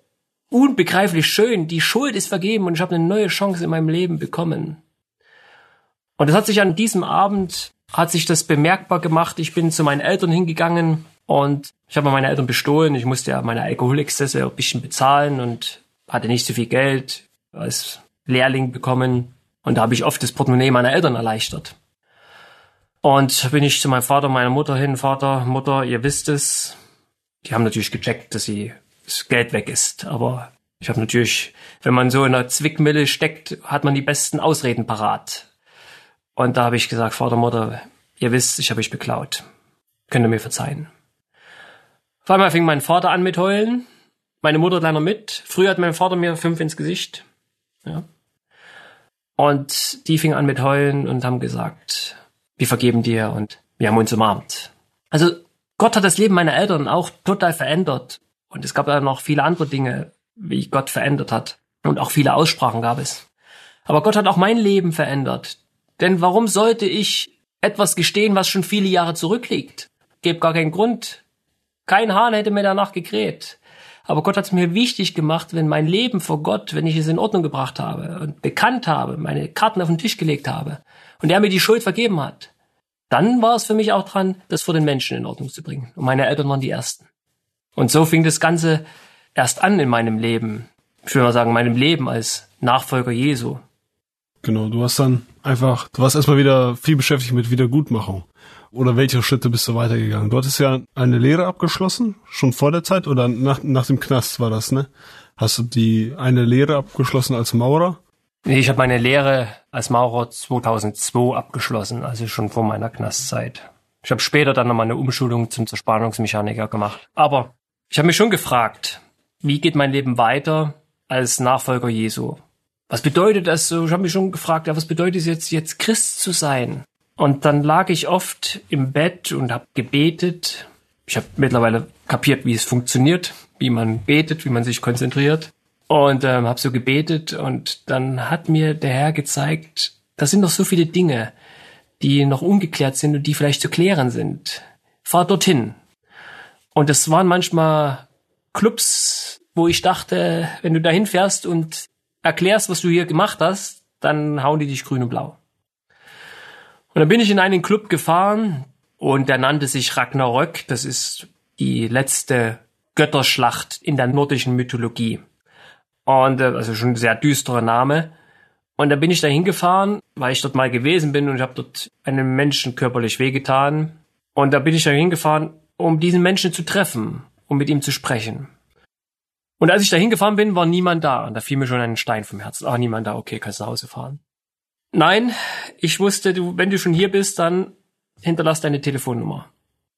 unbegreiflich schön. Die Schuld ist vergeben und ich habe eine neue Chance in meinem Leben bekommen. Und das hat sich an diesem Abend, hat sich das bemerkbar gemacht. Ich bin zu meinen Eltern hingegangen und ich habe meine Eltern bestohlen. Ich musste ja meine Alkoholexzesse ein bisschen bezahlen und hatte nicht so viel Geld als Lehrling bekommen. Und da habe ich oft das Portemonnaie meiner Eltern erleichtert. Und bin ich zu meinem Vater, meiner Mutter hin, Vater, Mutter, ihr wisst es. Die haben natürlich gecheckt, dass sie das Geld weg ist. Aber ich habe natürlich, wenn man so in einer Zwickmille steckt, hat man die besten Ausreden parat. Und da habe ich gesagt, Vater, Mutter, ihr wisst, ich habe euch beklaut. Könnt ihr mir verzeihen? Auf einmal fing mein Vater an mit heulen. Meine Mutter leider mit. Früher hat mein Vater mir fünf ins Gesicht. Ja. Und die fing an mit heulen und haben gesagt, wir vergeben dir und wir haben uns umarmt. Also Gott hat das Leben meiner Eltern auch total verändert. Und es gab ja noch viele andere Dinge, wie Gott verändert hat. Und auch viele Aussprachen gab es. Aber Gott hat auch mein Leben verändert. Denn warum sollte ich etwas gestehen, was schon viele Jahre zurückliegt? Gäbe gar keinen Grund. Kein Hahn hätte mir danach gekräht. Aber Gott hat es mir wichtig gemacht, wenn mein Leben vor Gott, wenn ich es in Ordnung gebracht habe und bekannt habe, meine Karten auf den Tisch gelegt habe und er mir die Schuld vergeben hat, dann war es für mich auch dran, das vor den Menschen in Ordnung zu bringen. Und meine Eltern waren die Ersten. Und so fing das Ganze erst an in meinem Leben. Ich will mal sagen, meinem Leben als Nachfolger Jesu. Genau, du hast dann einfach, du warst erstmal wieder viel beschäftigt mit Wiedergutmachung. Oder welche Schritte bist du weitergegangen? Du hattest ja eine Lehre abgeschlossen, schon vor der Zeit oder nach, nach dem Knast war das, ne? Hast du die eine Lehre abgeschlossen als Maurer? Nee, ich habe meine Lehre als Maurer 2002 abgeschlossen, also schon vor meiner Knastzeit. Ich habe später dann nochmal eine Umschulung zum Zerspannungsmechaniker gemacht. Aber ich habe mich schon gefragt, wie geht mein Leben weiter als Nachfolger Jesu? Was bedeutet das? Ich habe mich schon gefragt, ja, was bedeutet es jetzt, jetzt Christ zu sein? Und dann lag ich oft im Bett und habe gebetet. Ich habe mittlerweile kapiert, wie es funktioniert, wie man betet, wie man sich konzentriert. Und ähm, habe so gebetet und dann hat mir der Herr gezeigt, da sind noch so viele Dinge, die noch ungeklärt sind und die vielleicht zu klären sind. Fahr dorthin. Und es waren manchmal Clubs, wo ich dachte, wenn du dahin fährst und erklärst, was du hier gemacht hast, dann hauen die dich grün und blau. Und dann bin ich in einen Club gefahren und der nannte sich Ragnarök. Das ist die letzte Götterschlacht in der nordischen Mythologie. Und äh, also schon ein sehr düsterer Name. Und dann bin ich da hingefahren, weil ich dort mal gewesen bin und ich habe dort einem Menschen körperlich wehgetan. Und da bin ich da hingefahren, um diesen Menschen zu treffen, um mit ihm zu sprechen. Und als ich da hingefahren bin, war niemand da. Und da fiel mir schon ein Stein vom Herzen. Ah, niemand da, okay, kannst nach Hause fahren. Nein, ich wusste, du, wenn du schon hier bist, dann hinterlass deine Telefonnummer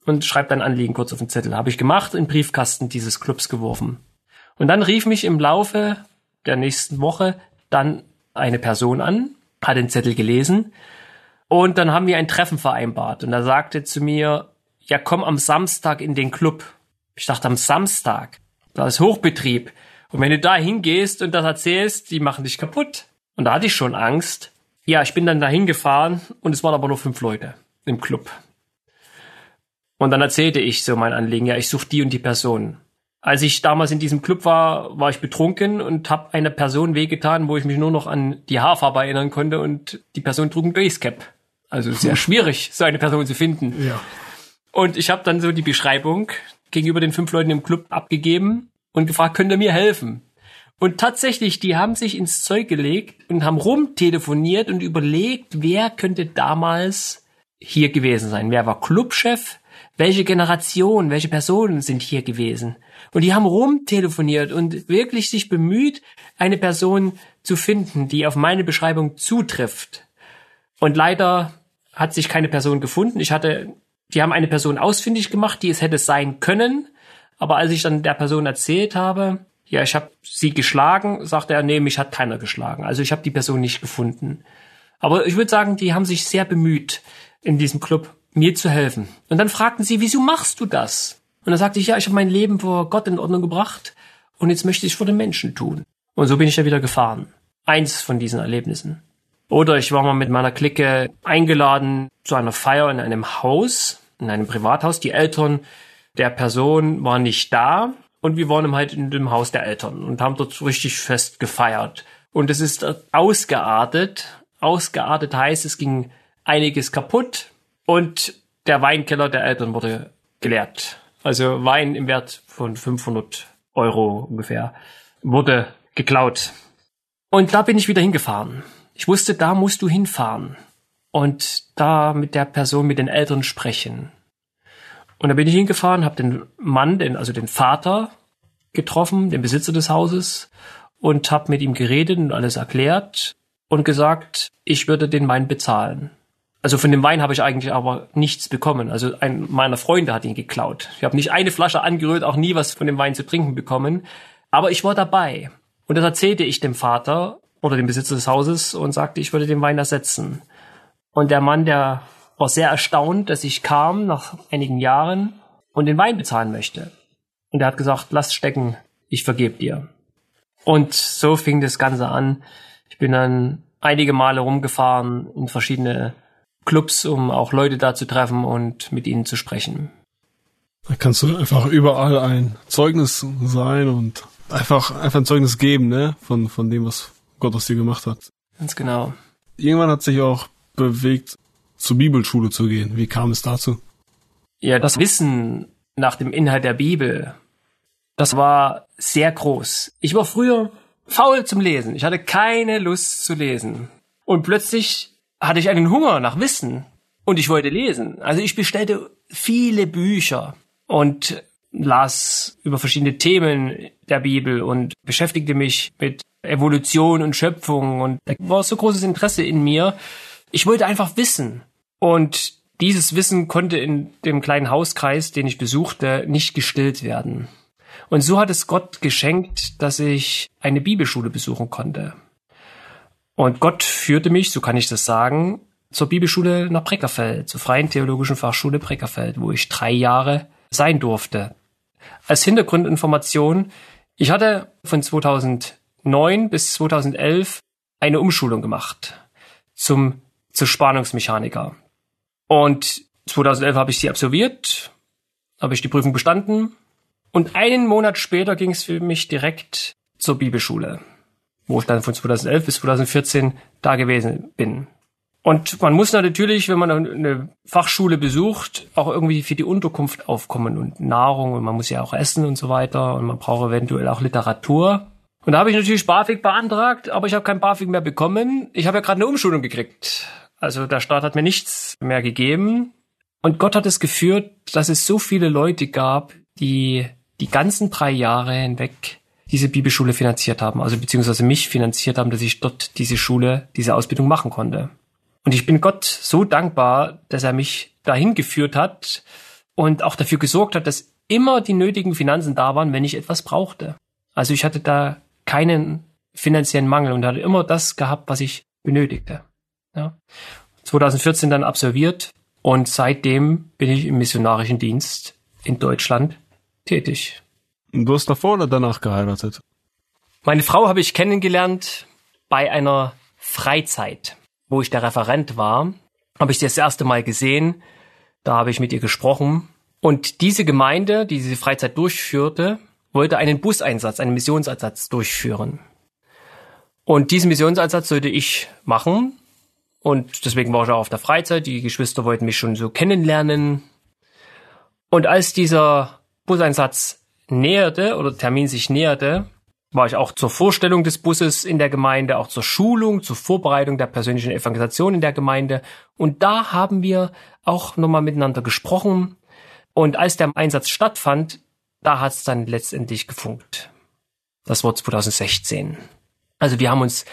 und schreib dein Anliegen kurz auf den Zettel. Habe ich gemacht, in Briefkasten dieses Clubs geworfen. Und dann rief mich im Laufe der nächsten Woche dann eine Person an, hat den Zettel gelesen und dann haben wir ein Treffen vereinbart und er sagte zu mir, ja komm am Samstag in den Club. Ich dachte am Samstag, da ist Hochbetrieb. Und wenn du da hingehst und das erzählst, die machen dich kaputt. Und da hatte ich schon Angst, ja, ich bin dann dahin gefahren und es waren aber nur fünf Leute im Club. Und dann erzählte ich so mein Anliegen, ja, ich suche die und die Person. Als ich damals in diesem Club war, war ich betrunken und habe einer Person wehgetan, wo ich mich nur noch an die Haarfarbe erinnern konnte und die Person trug ein Basecap. Also sehr *laughs* schwierig, so eine Person zu finden. Ja. Und ich habe dann so die Beschreibung gegenüber den fünf Leuten im Club abgegeben und gefragt, könnt ihr mir helfen? Und tatsächlich, die haben sich ins Zeug gelegt und haben rumtelefoniert und überlegt, wer könnte damals hier gewesen sein. Wer war Clubchef? Welche Generation, welche Personen sind hier gewesen? Und die haben rumtelefoniert und wirklich sich bemüht, eine Person zu finden, die auf meine Beschreibung zutrifft. Und leider hat sich keine Person gefunden. Ich hatte, die haben eine Person ausfindig gemacht, die es hätte sein können. Aber als ich dann der Person erzählt habe, ja, ich habe sie geschlagen, sagte er, nee, mich hat keiner geschlagen. Also ich habe die Person nicht gefunden. Aber ich würde sagen, die haben sich sehr bemüht, in diesem Club mir zu helfen. Und dann fragten sie, wieso machst du das? Und dann sagte ich, ja, ich habe mein Leben vor Gott in Ordnung gebracht und jetzt möchte ich es vor den Menschen tun. Und so bin ich ja wieder gefahren. Eins von diesen Erlebnissen. Oder ich war mal mit meiner Clique eingeladen zu einer Feier in einem Haus, in einem Privathaus. Die Eltern der Person waren nicht da und wir waren halt in dem Haus der Eltern und haben dort richtig fest gefeiert. Und es ist ausgeartet. Ausgeartet heißt, es ging einiges kaputt und der Weinkeller der Eltern wurde geleert. Also Wein im Wert von 500 Euro ungefähr wurde geklaut. Und da bin ich wieder hingefahren. Ich wusste, da musst du hinfahren und da mit der Person, mit den Eltern sprechen. Und da bin ich hingefahren, habe den Mann, den, also den Vater getroffen, den Besitzer des Hauses, und habe mit ihm geredet und alles erklärt und gesagt, ich würde den Wein bezahlen. Also von dem Wein habe ich eigentlich aber nichts bekommen. Also ein meiner Freunde hat ihn geklaut. Ich habe nicht eine Flasche angerührt, auch nie was von dem Wein zu trinken bekommen. Aber ich war dabei. Und das erzählte ich dem Vater oder dem Besitzer des Hauses und sagte, ich würde den Wein ersetzen. Und der Mann, der war sehr erstaunt, dass ich kam nach einigen Jahren und den Wein bezahlen möchte. Und er hat gesagt, lass stecken, ich vergebe dir. Und so fing das Ganze an. Ich bin dann einige Male rumgefahren in verschiedene Clubs, um auch Leute da zu treffen und mit ihnen zu sprechen. Da kannst du einfach überall ein Zeugnis sein und einfach, einfach ein Zeugnis geben, ne? Von, von dem, was Gott aus dir gemacht hat. Ganz genau. Irgendwann hat sich auch bewegt, zur Bibelschule zu gehen. Wie kam es dazu? Ja, das Wissen nach dem Inhalt der Bibel, das war sehr groß. Ich war früher faul zum Lesen. Ich hatte keine Lust zu lesen. Und plötzlich hatte ich einen Hunger nach Wissen und ich wollte lesen. Also ich bestellte viele Bücher und las über verschiedene Themen der Bibel und beschäftigte mich mit Evolution und Schöpfung und da war so großes Interesse in mir. Ich wollte einfach wissen. Und dieses Wissen konnte in dem kleinen Hauskreis, den ich besuchte, nicht gestillt werden. Und so hat es Gott geschenkt, dass ich eine Bibelschule besuchen konnte. Und Gott führte mich, so kann ich das sagen, zur Bibelschule nach Breckerfeld, zur Freien Theologischen Fachschule Breckerfeld, wo ich drei Jahre sein durfte. Als Hintergrundinformation, ich hatte von 2009 bis 2011 eine Umschulung gemacht zum, zu Spannungsmechaniker. Und 2011 habe ich sie absolviert, habe ich die Prüfung bestanden und einen Monat später ging es für mich direkt zur Bibelschule wo ich dann von 2011 bis 2014 da gewesen bin. Und man muss natürlich, wenn man eine Fachschule besucht, auch irgendwie für die Unterkunft aufkommen und Nahrung und man muss ja auch essen und so weiter und man braucht eventuell auch Literatur. Und da habe ich natürlich BAföG beantragt, aber ich habe kein BAföG mehr bekommen. Ich habe ja gerade eine Umschulung gekriegt. Also der Staat hat mir nichts mehr gegeben. Und Gott hat es geführt, dass es so viele Leute gab, die die ganzen drei Jahre hinweg diese Bibelschule finanziert haben, also beziehungsweise mich finanziert haben, dass ich dort diese Schule, diese Ausbildung machen konnte. Und ich bin Gott so dankbar, dass er mich dahin geführt hat und auch dafür gesorgt hat, dass immer die nötigen Finanzen da waren, wenn ich etwas brauchte. Also ich hatte da keinen finanziellen Mangel und hatte immer das gehabt, was ich benötigte. Ja. 2014 dann absolviert und seitdem bin ich im missionarischen Dienst in Deutschland tätig. Du hast davor oder danach geheiratet? Meine Frau habe ich kennengelernt bei einer Freizeit, wo ich der Referent war. Habe ich sie das erste Mal gesehen. Da habe ich mit ihr gesprochen. Und diese Gemeinde, die diese Freizeit durchführte, wollte einen Buseinsatz, einen Missionseinsatz durchführen. Und diesen Missionseinsatz sollte ich machen. Und deswegen war ich auch auf der Freizeit. Die Geschwister wollten mich schon so kennenlernen. Und als dieser Buseinsatz näherte oder Termin sich näherte, war ich auch zur Vorstellung des Busses in der Gemeinde, auch zur Schulung, zur Vorbereitung der persönlichen Evangelisation in der Gemeinde. Und da haben wir auch nochmal miteinander gesprochen. Und als der Einsatz stattfand, da hat es dann letztendlich gefunkt. Das war 2016. Also wir haben uns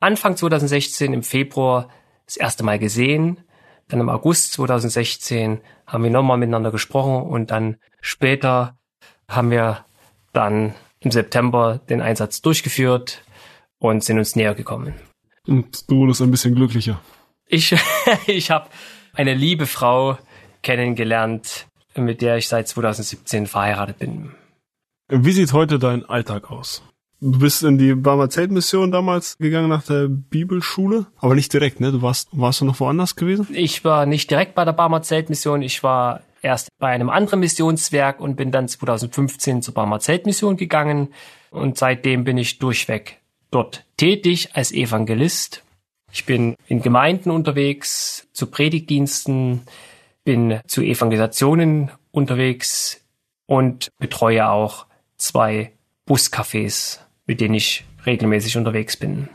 Anfang 2016 im Februar das erste Mal gesehen. Dann im August 2016 haben wir nochmal miteinander gesprochen und dann später haben wir dann im September den Einsatz durchgeführt und sind uns näher gekommen. Und du wurdest ein bisschen glücklicher. Ich, *laughs* ich habe eine liebe Frau kennengelernt, mit der ich seit 2017 verheiratet bin. Wie sieht heute dein Alltag aus? Du bist in die Barmer Zeltmission damals gegangen nach der Bibelschule, aber nicht direkt, ne? Du warst, warst du noch woanders gewesen? Ich war nicht direkt bei der Barmer Zeltmission, ich war erst bei einem anderen Missionswerk und bin dann 2015 zur Barmer Zeltmission gegangen und seitdem bin ich durchweg dort tätig als Evangelist. Ich bin in Gemeinden unterwegs, zu Predigtdiensten, bin zu Evangelisationen unterwegs und betreue auch zwei Buscafés, mit denen ich regelmäßig unterwegs bin.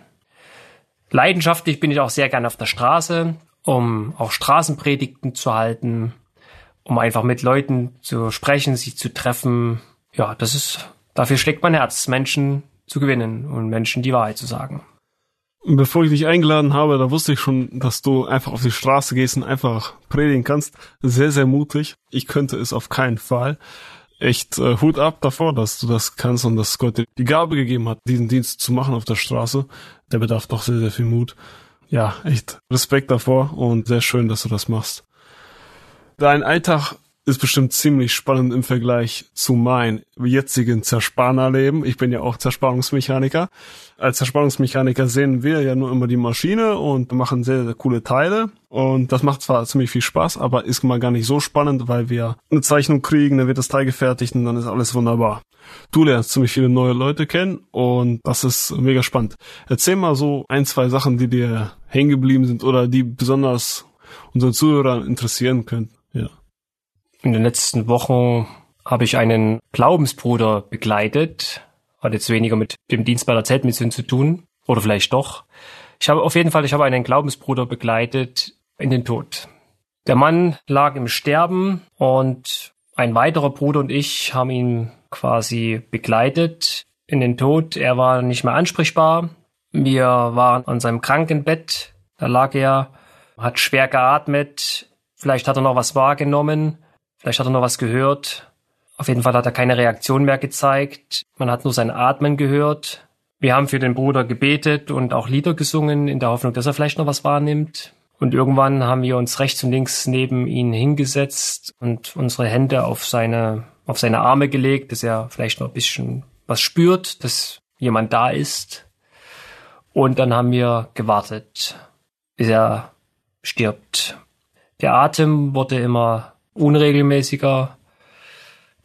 Leidenschaftlich bin ich auch sehr gern auf der Straße, um auch Straßenpredigten zu halten, um einfach mit Leuten zu sprechen, sie zu treffen. Ja, das ist, dafür schlägt mein Herz, Menschen zu gewinnen und Menschen die Wahrheit zu sagen. Bevor ich dich eingeladen habe, da wusste ich schon, dass du einfach auf die Straße gehst und einfach predigen kannst. Sehr, sehr mutig. Ich könnte es auf keinen Fall. Echt äh, Hut ab davor, dass du das kannst und dass Gott dir die Gabe gegeben hat, diesen Dienst zu machen auf der Straße. Der bedarf doch sehr, sehr viel Mut. Ja, echt Respekt davor und sehr schön, dass du das machst. Dein Alltag ist bestimmt ziemlich spannend im Vergleich zu meinem jetzigen Zerspannerleben. Ich bin ja auch Zerspannungsmechaniker. Als Zerspannungsmechaniker sehen wir ja nur immer die Maschine und machen sehr, sehr coole Teile. Und das macht zwar ziemlich viel Spaß, aber ist mal gar nicht so spannend, weil wir eine Zeichnung kriegen, dann wird das Teil gefertigt und dann ist alles wunderbar. Du lernst ziemlich viele neue Leute kennen und das ist mega spannend. Erzähl mal so ein, zwei Sachen, die dir hängen geblieben sind oder die besonders unsere Zuhörer interessieren könnten. In den letzten Wochen habe ich einen Glaubensbruder begleitet. Hat jetzt weniger mit dem Dienst bei der Zeltmission zu tun. Oder vielleicht doch. Ich habe auf jeden Fall, ich habe einen Glaubensbruder begleitet in den Tod. Der Mann lag im Sterben und ein weiterer Bruder und ich haben ihn quasi begleitet in den Tod. Er war nicht mehr ansprechbar. Wir waren an seinem Krankenbett. Da lag er, hat schwer geatmet. Vielleicht hat er noch was wahrgenommen. Vielleicht hat er noch was gehört. Auf jeden Fall hat er keine Reaktion mehr gezeigt. Man hat nur sein Atmen gehört. Wir haben für den Bruder gebetet und auch Lieder gesungen, in der Hoffnung, dass er vielleicht noch was wahrnimmt. Und irgendwann haben wir uns rechts und links neben ihn hingesetzt und unsere Hände auf seine, auf seine Arme gelegt, dass er vielleicht noch ein bisschen was spürt, dass jemand da ist. Und dann haben wir gewartet, bis er stirbt. Der Atem wurde immer unregelmäßiger.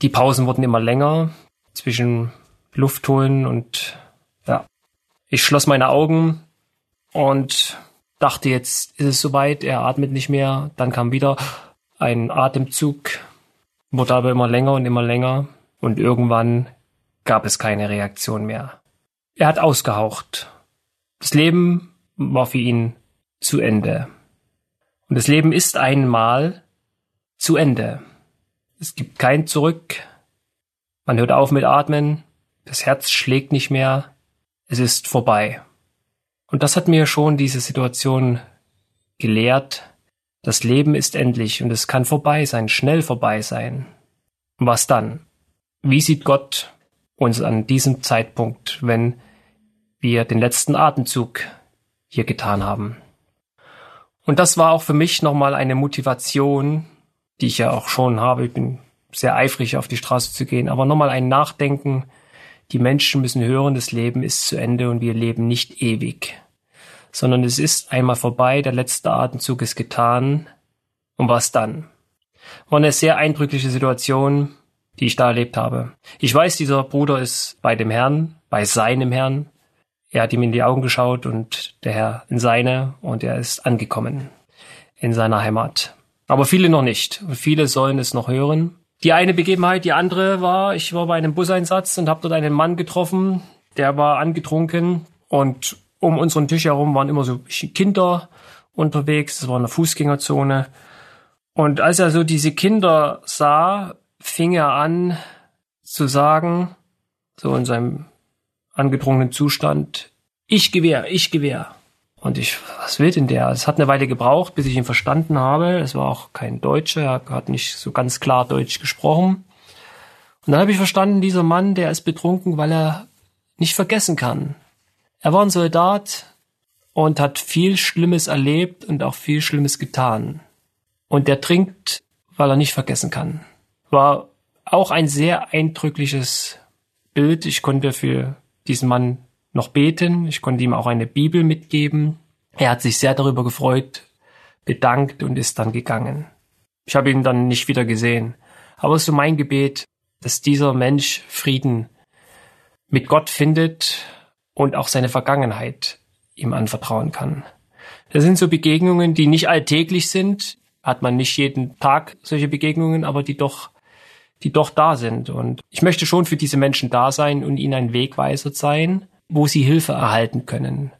Die Pausen wurden immer länger zwischen Luft holen und ja. Ich schloss meine Augen und dachte, jetzt ist es soweit, er atmet nicht mehr. Dann kam wieder ein Atemzug, wurde aber immer länger und immer länger und irgendwann gab es keine Reaktion mehr. Er hat ausgehaucht. Das Leben war für ihn zu Ende. Und das Leben ist einmal zu Ende. Es gibt kein Zurück. Man hört auf mit Atmen. Das Herz schlägt nicht mehr. Es ist vorbei. Und das hat mir schon diese Situation gelehrt. Das Leben ist endlich und es kann vorbei sein, schnell vorbei sein. Und was dann? Wie sieht Gott uns an diesem Zeitpunkt, wenn wir den letzten Atemzug hier getan haben? Und das war auch für mich nochmal eine Motivation, die ich ja auch schon habe. Ich bin sehr eifrig, auf die Straße zu gehen. Aber nochmal ein Nachdenken. Die Menschen müssen hören, das Leben ist zu Ende und wir leben nicht ewig. Sondern es ist einmal vorbei, der letzte Atemzug ist getan. Und was dann? War eine sehr eindrückliche Situation, die ich da erlebt habe. Ich weiß, dieser Bruder ist bei dem Herrn, bei seinem Herrn. Er hat ihm in die Augen geschaut und der Herr in seine und er ist angekommen in seiner Heimat. Aber viele noch nicht. Und viele sollen es noch hören. Die eine Begebenheit, die andere war, ich war bei einem Buseinsatz und habe dort einen Mann getroffen, der war angetrunken und um unseren Tisch herum waren immer so Kinder unterwegs, das war eine Fußgängerzone. Und als er so diese Kinder sah, fing er an zu sagen, so in seinem angetrunkenen Zustand, ich Gewehr, ich Gewehr. Und ich, was will denn der? Es hat eine Weile gebraucht, bis ich ihn verstanden habe. Es war auch kein Deutscher, er hat nicht so ganz klar Deutsch gesprochen. Und dann habe ich verstanden, dieser Mann, der ist betrunken, weil er nicht vergessen kann. Er war ein Soldat und hat viel Schlimmes erlebt und auch viel Schlimmes getan. Und der trinkt, weil er nicht vergessen kann. War auch ein sehr eindrückliches Bild. Ich konnte für diesen Mann noch beten. Ich konnte ihm auch eine Bibel mitgeben. Er hat sich sehr darüber gefreut, bedankt und ist dann gegangen. Ich habe ihn dann nicht wieder gesehen. Aber es ist so mein Gebet, dass dieser Mensch Frieden mit Gott findet und auch seine Vergangenheit ihm anvertrauen kann. Das sind so Begegnungen, die nicht alltäglich sind, hat man nicht jeden Tag solche Begegnungen, aber die doch, die doch da sind. Und ich möchte schon für diese Menschen da sein und ihnen ein Wegweiser sein wo sie Hilfe erhalten können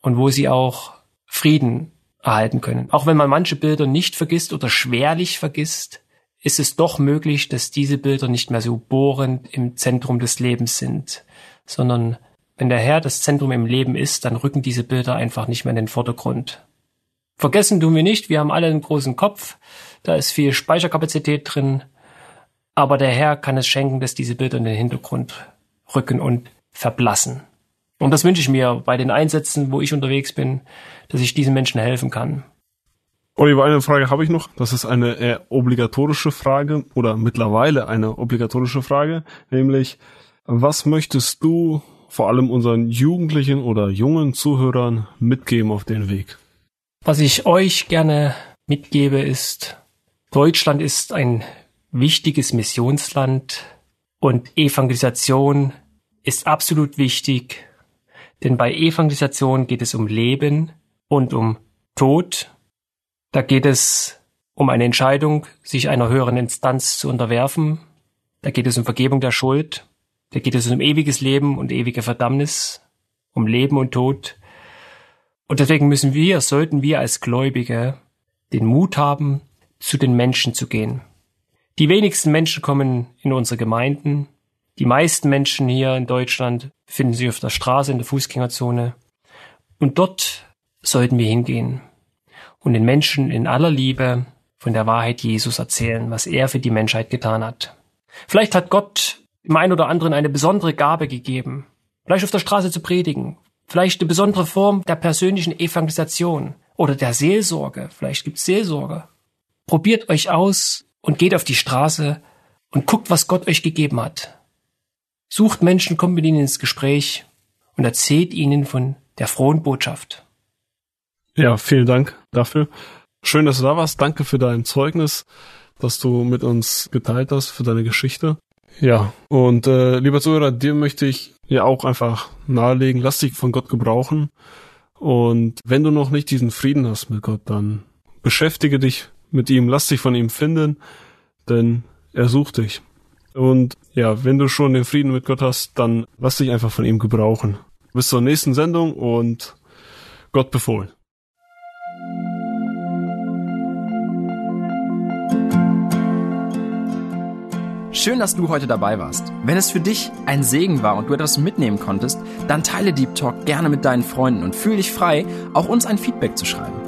und wo sie auch Frieden erhalten können. Auch wenn man manche Bilder nicht vergisst oder schwerlich vergisst, ist es doch möglich, dass diese Bilder nicht mehr so bohrend im Zentrum des Lebens sind, sondern wenn der Herr das Zentrum im Leben ist, dann rücken diese Bilder einfach nicht mehr in den Vordergrund. Vergessen tun wir nicht, wir haben alle einen großen Kopf, da ist viel Speicherkapazität drin, aber der Herr kann es schenken, dass diese Bilder in den Hintergrund rücken und verblassen. Und das wünsche ich mir bei den Einsätzen, wo ich unterwegs bin, dass ich diesen Menschen helfen kann. Oliver, eine Frage habe ich noch. Das ist eine eher obligatorische Frage oder mittlerweile eine obligatorische Frage, nämlich was möchtest du vor allem unseren Jugendlichen oder jungen Zuhörern mitgeben auf den Weg? Was ich euch gerne mitgebe ist, Deutschland ist ein wichtiges Missionsland und Evangelisation ist absolut wichtig, denn bei Evangelisation geht es um Leben und um Tod da geht es um eine Entscheidung, sich einer höheren Instanz zu unterwerfen. Da geht es um Vergebung der Schuld. Da geht es um ewiges Leben und ewige Verdammnis, um Leben und Tod. Und deswegen müssen wir, sollten wir als Gläubige den Mut haben, zu den Menschen zu gehen. Die wenigsten Menschen kommen in unsere Gemeinden. Die meisten Menschen hier in Deutschland finden sich auf der Straße, in der Fußgängerzone. Und dort sollten wir hingehen und den Menschen in aller Liebe von der Wahrheit Jesus erzählen, was er für die Menschheit getan hat. Vielleicht hat Gott dem einen oder anderen eine besondere Gabe gegeben, vielleicht auf der Straße zu predigen, vielleicht eine besondere Form der persönlichen Evangelisation oder der Seelsorge, vielleicht gibt's Seelsorge. Probiert euch aus und geht auf die Straße und guckt, was Gott euch gegeben hat. Sucht Menschen, kommt mit ihnen ins Gespräch und erzählt ihnen von der frohen Botschaft. Ja, vielen Dank dafür. Schön, dass du da warst. Danke für dein Zeugnis, das du mit uns geteilt hast, für deine Geschichte. Ja, und äh, lieber Zuhörer, dir möchte ich ja auch einfach nahelegen, lass dich von Gott gebrauchen. Und wenn du noch nicht diesen Frieden hast mit Gott, dann beschäftige dich mit ihm, lass dich von ihm finden, denn er sucht dich. Und ja, wenn du schon den Frieden mit Gott hast, dann lass dich einfach von ihm gebrauchen. Bis zur nächsten Sendung und Gott befohlen. Schön, dass du heute dabei warst. Wenn es für dich ein Segen war und du etwas mitnehmen konntest, dann teile Deep Talk gerne mit deinen Freunden und fühl dich frei, auch uns ein Feedback zu schreiben.